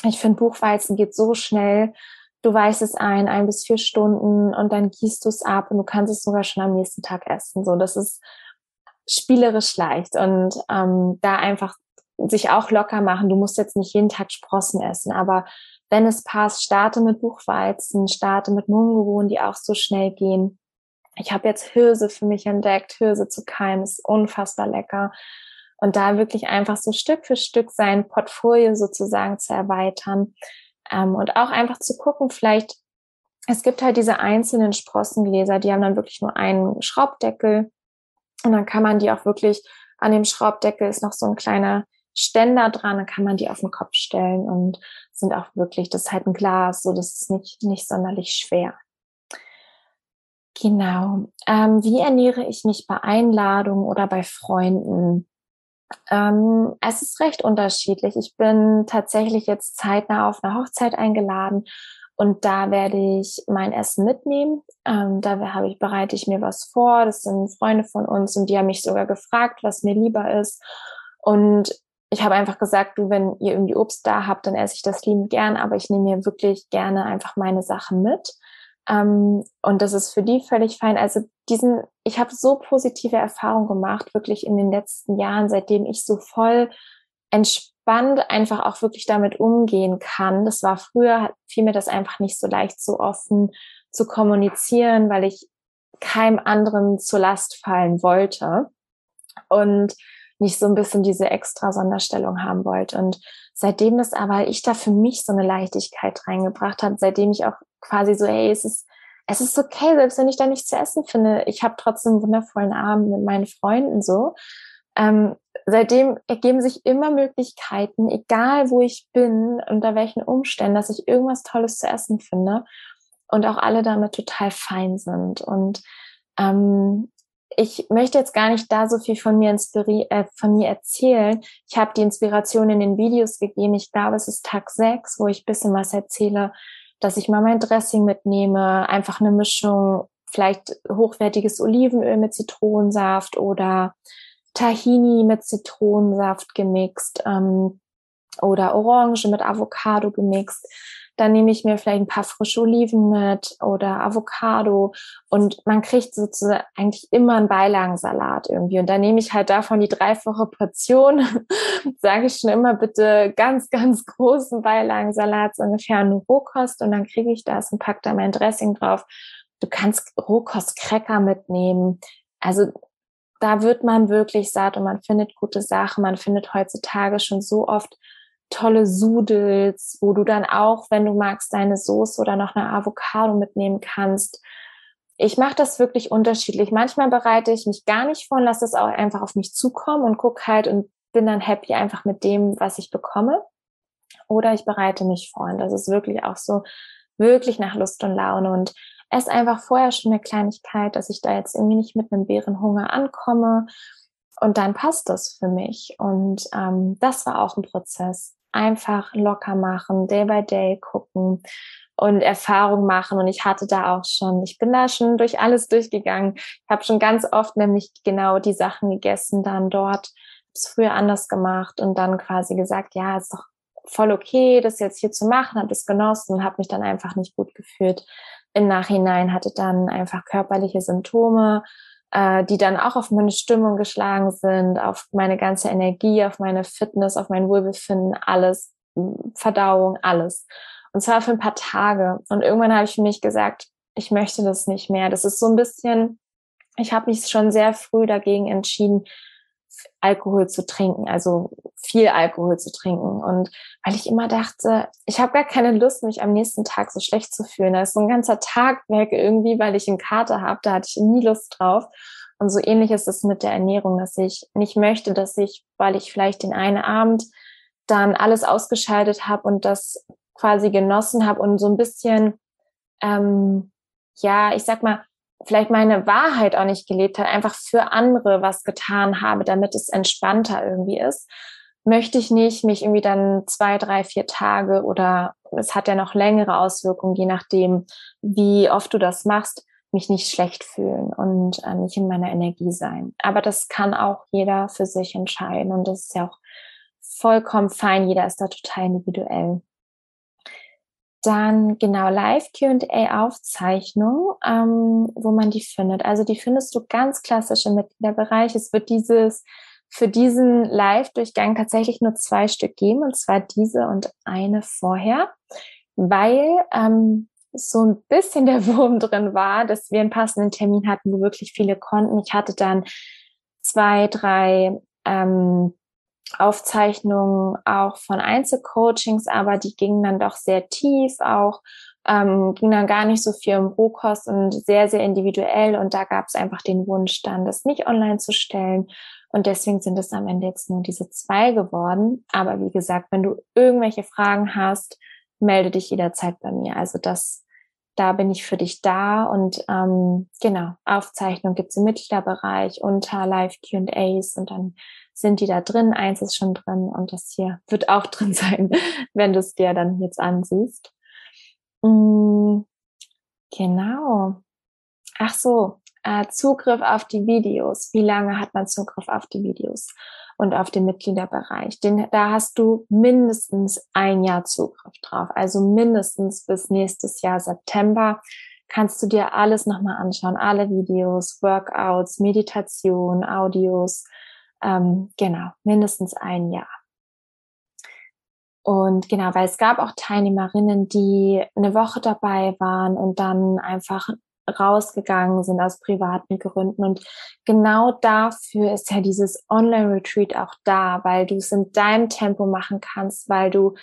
Ich finde, Buchweizen geht so schnell. Du weißt es ein, ein bis vier Stunden und dann gießt du es ab und du kannst es sogar schon am nächsten Tag essen. So, das ist spielerisch leicht und ähm, da einfach sich auch locker machen. Du musst jetzt nicht jeden Tag Sprossen essen, aber wenn es passt, starte mit Buchweizen, starte mit Mungebohnen, die auch so schnell gehen. Ich habe jetzt Hirse für mich entdeckt. Hirse zu keimen ist unfassbar lecker. Und da wirklich einfach so Stück für Stück sein Portfolio sozusagen zu erweitern. Ähm, und auch einfach zu gucken, vielleicht, es gibt halt diese einzelnen Sprossengläser, die haben dann wirklich nur einen Schraubdeckel. Und dann kann man die auch wirklich, an dem Schraubdeckel ist noch so ein kleiner Ständer dran, dann kann man die auf den Kopf stellen und sind auch wirklich, das ist halt ein Glas, so das ist nicht, nicht sonderlich schwer. Genau. Ähm, wie ernähre ich mich bei Einladungen oder bei Freunden? Ähm, es ist recht unterschiedlich. Ich bin tatsächlich jetzt zeitnah auf eine Hochzeit eingeladen und da werde ich mein Essen mitnehmen. Ähm, da habe ich, bereite ich mir was vor. Das sind Freunde von uns und die haben mich sogar gefragt, was mir lieber ist. Und ich habe einfach gesagt, du, wenn ihr irgendwie Obst da habt, dann esse ich das liebend gern, aber ich nehme mir wirklich gerne einfach meine Sachen mit. Ähm, und das ist für die völlig fein. Also diesen, ich habe so positive Erfahrungen gemacht, wirklich in den letzten Jahren, seitdem ich so voll entspannt einfach auch wirklich damit umgehen kann. Das war früher, fiel mir das einfach nicht so leicht, so offen zu kommunizieren, weil ich keinem anderen zur Last fallen wollte. Und nicht so ein bisschen diese extra Sonderstellung haben wollte. Und seitdem das aber ich da für mich so eine Leichtigkeit reingebracht habe, seitdem ich auch quasi so, hey, es ist, es ist okay, selbst wenn ich da nichts zu essen finde, ich habe trotzdem einen wundervollen Abend mit meinen Freunden so. Ähm, seitdem ergeben sich immer Möglichkeiten, egal wo ich bin, unter welchen Umständen, dass ich irgendwas Tolles zu essen finde und auch alle damit total fein sind. Und ähm, ich möchte jetzt gar nicht da so viel von mir, äh, von mir erzählen. Ich habe die Inspiration in den Videos gegeben. Ich glaube, es ist Tag 6, wo ich bisschen was erzähle, dass ich mal mein Dressing mitnehme, einfach eine Mischung, vielleicht hochwertiges Olivenöl mit Zitronensaft oder Tahini mit Zitronensaft gemixt ähm, oder Orange mit Avocado gemixt. Dann nehme ich mir vielleicht ein paar frische Oliven mit oder Avocado und man kriegt sozusagen eigentlich immer einen Beilagensalat irgendwie. Und dann nehme ich halt davon die dreifache Portion, [LAUGHS] sage ich schon immer bitte ganz, ganz großen Beilagensalat, so ungefähr eine Rohkost und dann kriege ich das und pack da mein Dressing drauf. Du kannst Rohkost-Cracker mitnehmen. Also da wird man wirklich satt und man findet gute Sachen. Man findet heutzutage schon so oft tolle Sudels, wo du dann auch, wenn du magst, deine Soße oder noch eine Avocado mitnehmen kannst. Ich mache das wirklich unterschiedlich. Manchmal bereite ich mich gar nicht vor und lasse es auch einfach auf mich zukommen und gucke halt und bin dann happy einfach mit dem, was ich bekomme. Oder ich bereite mich vor und das ist wirklich auch so, wirklich nach Lust und Laune und esse einfach vorher schon eine Kleinigkeit, dass ich da jetzt irgendwie nicht mit einem Bärenhunger ankomme und dann passt das für mich. Und ähm, das war auch ein Prozess einfach locker machen, day by day gucken und Erfahrung machen. Und ich hatte da auch schon, ich bin da schon durch alles durchgegangen. Ich habe schon ganz oft nämlich genau die Sachen gegessen dann dort, es früher anders gemacht und dann quasi gesagt, ja, ist doch voll okay, das jetzt hier zu machen, habe es genossen und habe mich dann einfach nicht gut gefühlt. Im Nachhinein hatte dann einfach körperliche Symptome, äh, die dann auch auf meine Stimmung geschlagen sind, auf meine ganze Energie, auf meine Fitness, auf mein Wohlbefinden, alles, Verdauung, alles. Und zwar für ein paar Tage. Und irgendwann habe ich für mich gesagt, ich möchte das nicht mehr. Das ist so ein bisschen ich habe mich schon sehr früh dagegen entschieden, Alkohol zu trinken, also viel Alkohol zu trinken. Und weil ich immer dachte, ich habe gar keine Lust, mich am nächsten Tag so schlecht zu fühlen. Da ist so ein ganzer Tag weg irgendwie, weil ich einen Kater habe. Da hatte ich nie Lust drauf. Und so ähnlich ist es mit der Ernährung, dass ich nicht möchte, dass ich, weil ich vielleicht den einen Abend dann alles ausgeschaltet habe und das quasi genossen habe und so ein bisschen, ähm, ja, ich sag mal, vielleicht meine Wahrheit auch nicht gelebt hat, einfach für andere was getan habe, damit es entspannter irgendwie ist, möchte ich nicht mich irgendwie dann zwei, drei, vier Tage oder es hat ja noch längere Auswirkungen, je nachdem, wie oft du das machst, mich nicht schlecht fühlen und äh, nicht in meiner Energie sein. Aber das kann auch jeder für sich entscheiden und das ist ja auch vollkommen fein. Jeder ist da total individuell. Dann genau Live QA-Aufzeichnung, ähm, wo man die findet. Also die findest du ganz klassisch im Mitgliederbereich. Es wird dieses für diesen Live-Durchgang tatsächlich nur zwei Stück geben, und zwar diese und eine vorher, weil ähm, so ein bisschen der [LAUGHS] Wurm drin war, dass wir einen passenden Termin hatten, wo wirklich viele konnten. Ich hatte dann zwei, drei ähm, Aufzeichnungen auch von Einzelcoachings, aber die gingen dann doch sehr tief, auch ähm, ging dann gar nicht so viel um Rohkost und sehr, sehr individuell. Und da gab es einfach den Wunsch dann, das nicht online zu stellen. Und deswegen sind es am Ende jetzt nur diese zwei geworden. Aber wie gesagt, wenn du irgendwelche Fragen hast, melde dich jederzeit bei mir. Also das, da bin ich für dich da. Und ähm, genau, Aufzeichnung gibt's im Mitgliederbereich unter Live QAs und dann sind die da drin. Eins ist schon drin und das hier wird auch [LAUGHS] drin sein, wenn du es dir dann jetzt ansiehst. Mm, genau. Ach so, äh, Zugriff auf die Videos. Wie lange hat man Zugriff auf die Videos und auf den Mitgliederbereich? Den, da hast du mindestens ein Jahr Zugriff drauf. Also mindestens bis nächstes Jahr September kannst du dir alles nochmal anschauen. Alle Videos, Workouts, Meditation, Audios, ähm, genau, mindestens ein Jahr. Und genau, weil es gab auch Teilnehmerinnen, die eine Woche dabei waren und dann einfach rausgegangen sind aus privaten Gründen. Und genau dafür ist ja dieses Online-Retreat auch da, weil du es in deinem Tempo machen kannst, weil du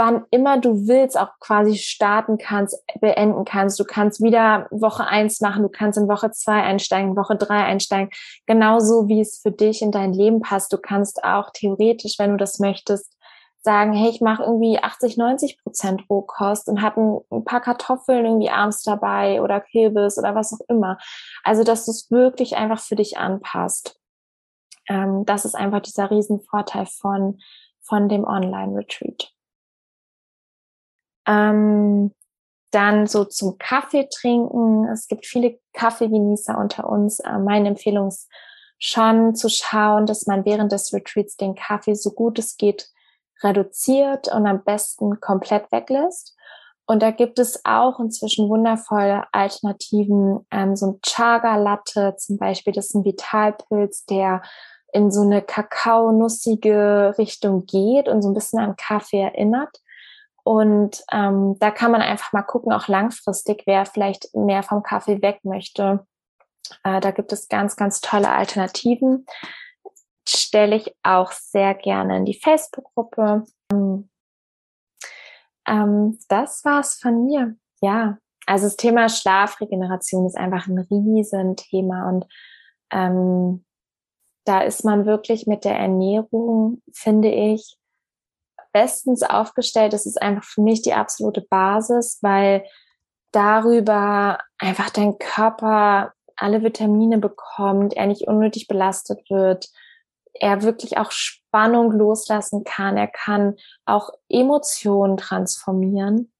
wann immer du willst auch quasi starten kannst, beenden kannst. Du kannst wieder Woche eins machen, du kannst in Woche zwei einsteigen, Woche drei einsteigen, genauso wie es für dich in dein Leben passt. Du kannst auch theoretisch, wenn du das möchtest, sagen, hey, ich mache irgendwie 80, 90 Prozent Rohkost und habe ein, paar Kartoffeln irgendwie abends dabei oder Kürbis oder was auch immer. Also, dass du es wirklich einfach für dich anpasst. Ähm, das ist einfach dieser Riesenvorteil von, von dem Online-Retreat. Ähm, dann so zum Kaffee trinken. Es gibt viele Kaffeegenießer unter uns. Äh, meine Empfehlung ist schon zu schauen, dass man während des Retreats den Kaffee so gut es geht reduziert und am besten komplett weglässt. Und da gibt es auch inzwischen wundervolle Alternativen, ähm, so ein Chaga-Latte zum Beispiel, das ist ein Vitalpilz, der in so eine kakaonussige Richtung geht und so ein bisschen an Kaffee erinnert. Und ähm, da kann man einfach mal gucken, auch langfristig, wer vielleicht mehr vom Kaffee weg möchte. Äh, da gibt es ganz, ganz tolle Alternativen. Stelle ich auch sehr gerne in die Facebook-Gruppe. Ähm, das war's von mir. Ja, also das Thema Schlafregeneration ist einfach ein Riesenthema und ähm, da ist man wirklich mit der Ernährung, finde ich, bestens aufgestellt. Das ist einfach für mich die absolute Basis, weil darüber einfach dein Körper alle Vitamine bekommt, er nicht unnötig belastet wird, er wirklich auch Spannung loslassen kann, er kann auch Emotionen transformieren.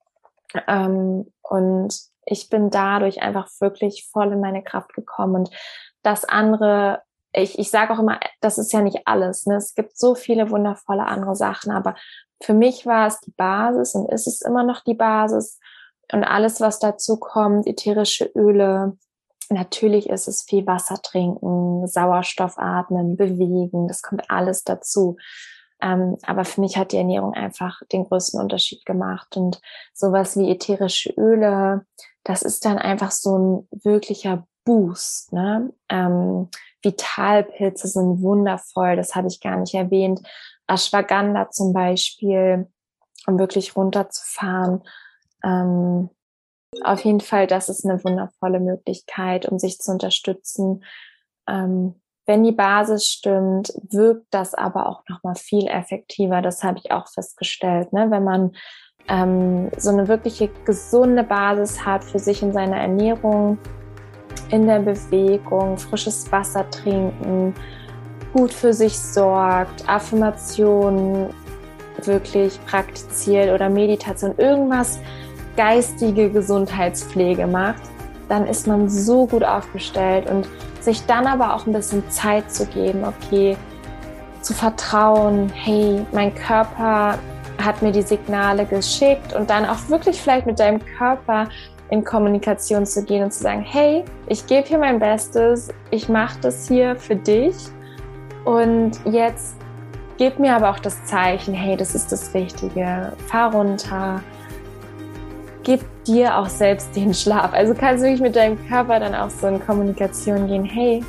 Ähm, und ich bin dadurch einfach wirklich voll in meine Kraft gekommen. Und das andere ich, ich sage auch immer, das ist ja nicht alles. Ne? Es gibt so viele wundervolle andere Sachen, aber für mich war es die Basis und ist es immer noch die Basis. Und alles, was dazu kommt, ätherische Öle, natürlich ist es viel Wasser trinken, Sauerstoff atmen, bewegen, das kommt alles dazu. Ähm, aber für mich hat die Ernährung einfach den größten Unterschied gemacht. Und sowas wie ätherische Öle, das ist dann einfach so ein wirklicher Boost. Ne? Ähm, Vitalpilze sind wundervoll, das habe ich gar nicht erwähnt. Ashwagandha zum Beispiel, um wirklich runterzufahren. Ähm, auf jeden Fall, das ist eine wundervolle Möglichkeit, um sich zu unterstützen. Ähm, wenn die Basis stimmt, wirkt das aber auch noch mal viel effektiver. Das habe ich auch festgestellt. Ne? Wenn man ähm, so eine wirkliche gesunde Basis hat für sich in seiner Ernährung, in der Bewegung, frisches Wasser trinken, gut für sich sorgt, Affirmationen wirklich praktiziert oder Meditation, irgendwas geistige Gesundheitspflege macht, dann ist man so gut aufgestellt und sich dann aber auch ein bisschen Zeit zu geben, okay, zu vertrauen, hey, mein Körper hat mir die Signale geschickt und dann auch wirklich vielleicht mit deinem Körper in Kommunikation zu gehen und zu sagen, hey, ich gebe hier mein Bestes, ich mache das hier für dich und jetzt gib mir aber auch das Zeichen, hey, das ist das Richtige, fahr runter, gib dir auch selbst den Schlaf. Also kannst du wirklich mit deinem Körper dann auch so in Kommunikation gehen, hey,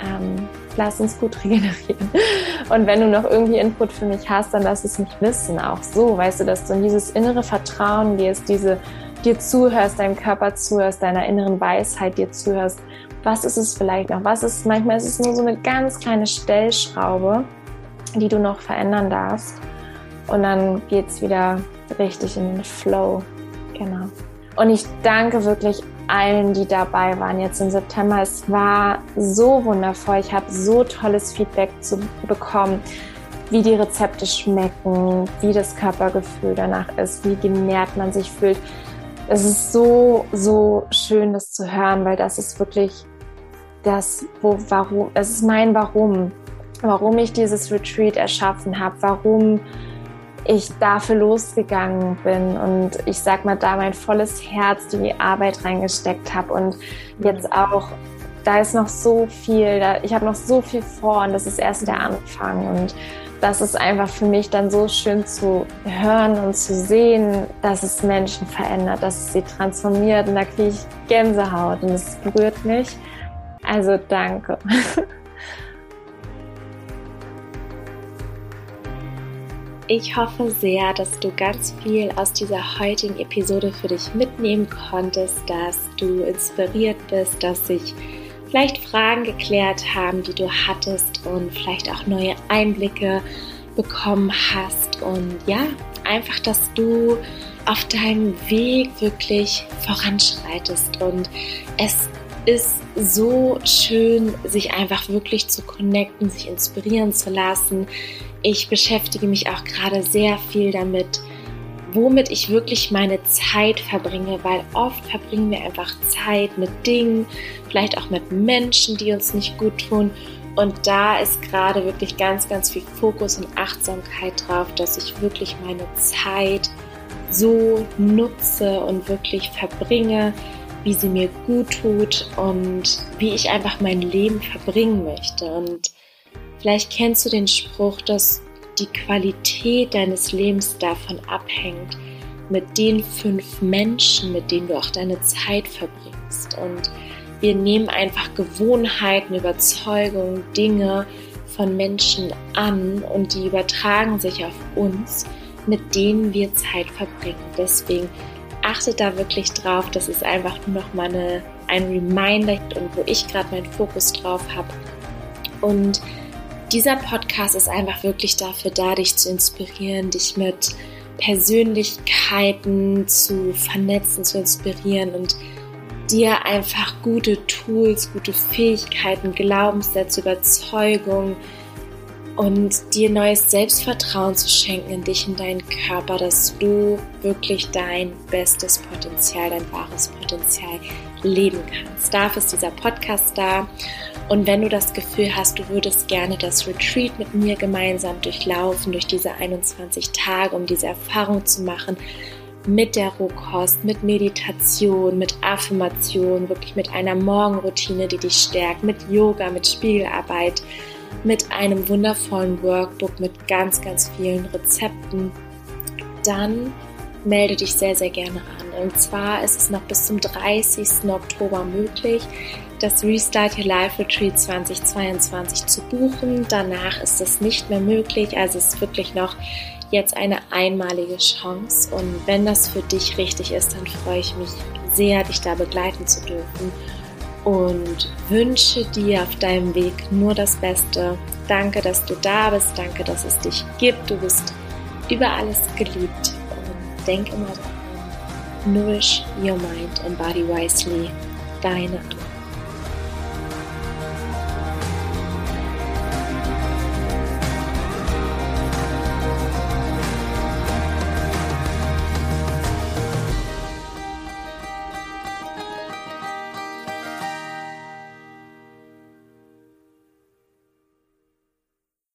ähm, lass uns gut regenerieren. [LAUGHS] Und wenn du noch irgendwie Input für mich hast, dann lass es mich wissen. Auch so, weißt du, dass du in dieses innere Vertrauen gehst, diese dir zuhörst, deinem Körper zuhörst, deiner inneren Weisheit dir zuhörst. Was ist es vielleicht noch? Was ist, manchmal ist es nur so eine ganz kleine Stellschraube, die du noch verändern darfst. Und dann geht's wieder richtig in den Flow. Genau. Und ich danke wirklich allen, die dabei waren jetzt im September. Es war so wundervoll. Ich habe so tolles Feedback zu bekommen, wie die Rezepte schmecken, wie das Körpergefühl danach ist, wie genährt man sich fühlt. Es ist so, so schön, das zu hören, weil das ist wirklich das, wo, warum, es ist mein Warum, warum ich dieses Retreat erschaffen habe, warum ich dafür losgegangen bin. Und ich sag mal da mein volles Herz in die Arbeit reingesteckt habe und jetzt auch da ist noch so viel, da, ich habe noch so viel vor und das ist erst der Anfang. Und das ist einfach für mich dann so schön zu hören und zu sehen, dass es Menschen verändert, dass es sie transformiert und da kriege ich Gänsehaut und es berührt mich. Also danke. [LAUGHS] Ich hoffe sehr, dass du ganz viel aus dieser heutigen Episode für dich mitnehmen konntest, dass du inspiriert bist, dass sich vielleicht Fragen geklärt haben, die du hattest und vielleicht auch neue Einblicke bekommen hast. Und ja, einfach, dass du auf deinem Weg wirklich voranschreitest. Und es ist so schön, sich einfach wirklich zu connecten, sich inspirieren zu lassen ich beschäftige mich auch gerade sehr viel damit, womit ich wirklich meine Zeit verbringe, weil oft verbringen wir einfach Zeit mit Dingen, vielleicht auch mit Menschen, die uns nicht gut tun. Und da ist gerade wirklich ganz, ganz viel Fokus und Achtsamkeit drauf, dass ich wirklich meine Zeit so nutze und wirklich verbringe, wie sie mir gut tut und wie ich einfach mein Leben verbringen möchte. Und Vielleicht kennst du den Spruch, dass die Qualität deines Lebens davon abhängt, mit den fünf Menschen, mit denen du auch deine Zeit verbringst. Und wir nehmen einfach Gewohnheiten, Überzeugungen, Dinge von Menschen an und die übertragen sich auf uns, mit denen wir Zeit verbringen. Deswegen achtet da wirklich drauf. Das ist einfach nur noch mal eine, ein Reminder und wo ich gerade meinen Fokus drauf habe. Und dieser Podcast ist einfach wirklich dafür da, dich zu inspirieren, dich mit Persönlichkeiten zu vernetzen, zu inspirieren und dir einfach gute Tools, gute Fähigkeiten, Glaubenssätze, Überzeugungen und dir neues Selbstvertrauen zu schenken in dich, in deinen Körper, dass du wirklich dein bestes Potenzial, dein wahres Potenzial leben kannst. Dafür ist dieser Podcast da. Und wenn du das Gefühl hast, du würdest gerne das Retreat mit mir gemeinsam durchlaufen, durch diese 21 Tage, um diese Erfahrung zu machen, mit der Rohkost, mit Meditation, mit Affirmation, wirklich mit einer Morgenroutine, die dich stärkt, mit Yoga, mit Spiegelarbeit, mit einem wundervollen Workbook, mit ganz, ganz vielen Rezepten, dann melde dich sehr, sehr gerne an. Und zwar ist es noch bis zum 30. Oktober möglich. das Restart Your Life Retreat 2022 zu buchen. Danach ist es nicht mehr möglich. Also es ist wirklich noch jetzt eine einmalige Chance. Und wenn das für dich richtig ist, dann freue ich mich sehr, dich da begleiten zu dürfen und wünsche dir auf deinem Weg nur das Beste. Danke, dass du da bist. Danke, dass es dich gibt. Du bist über alles geliebt. Und denk immer daran, nourish your mind and body wisely. Deine Anna.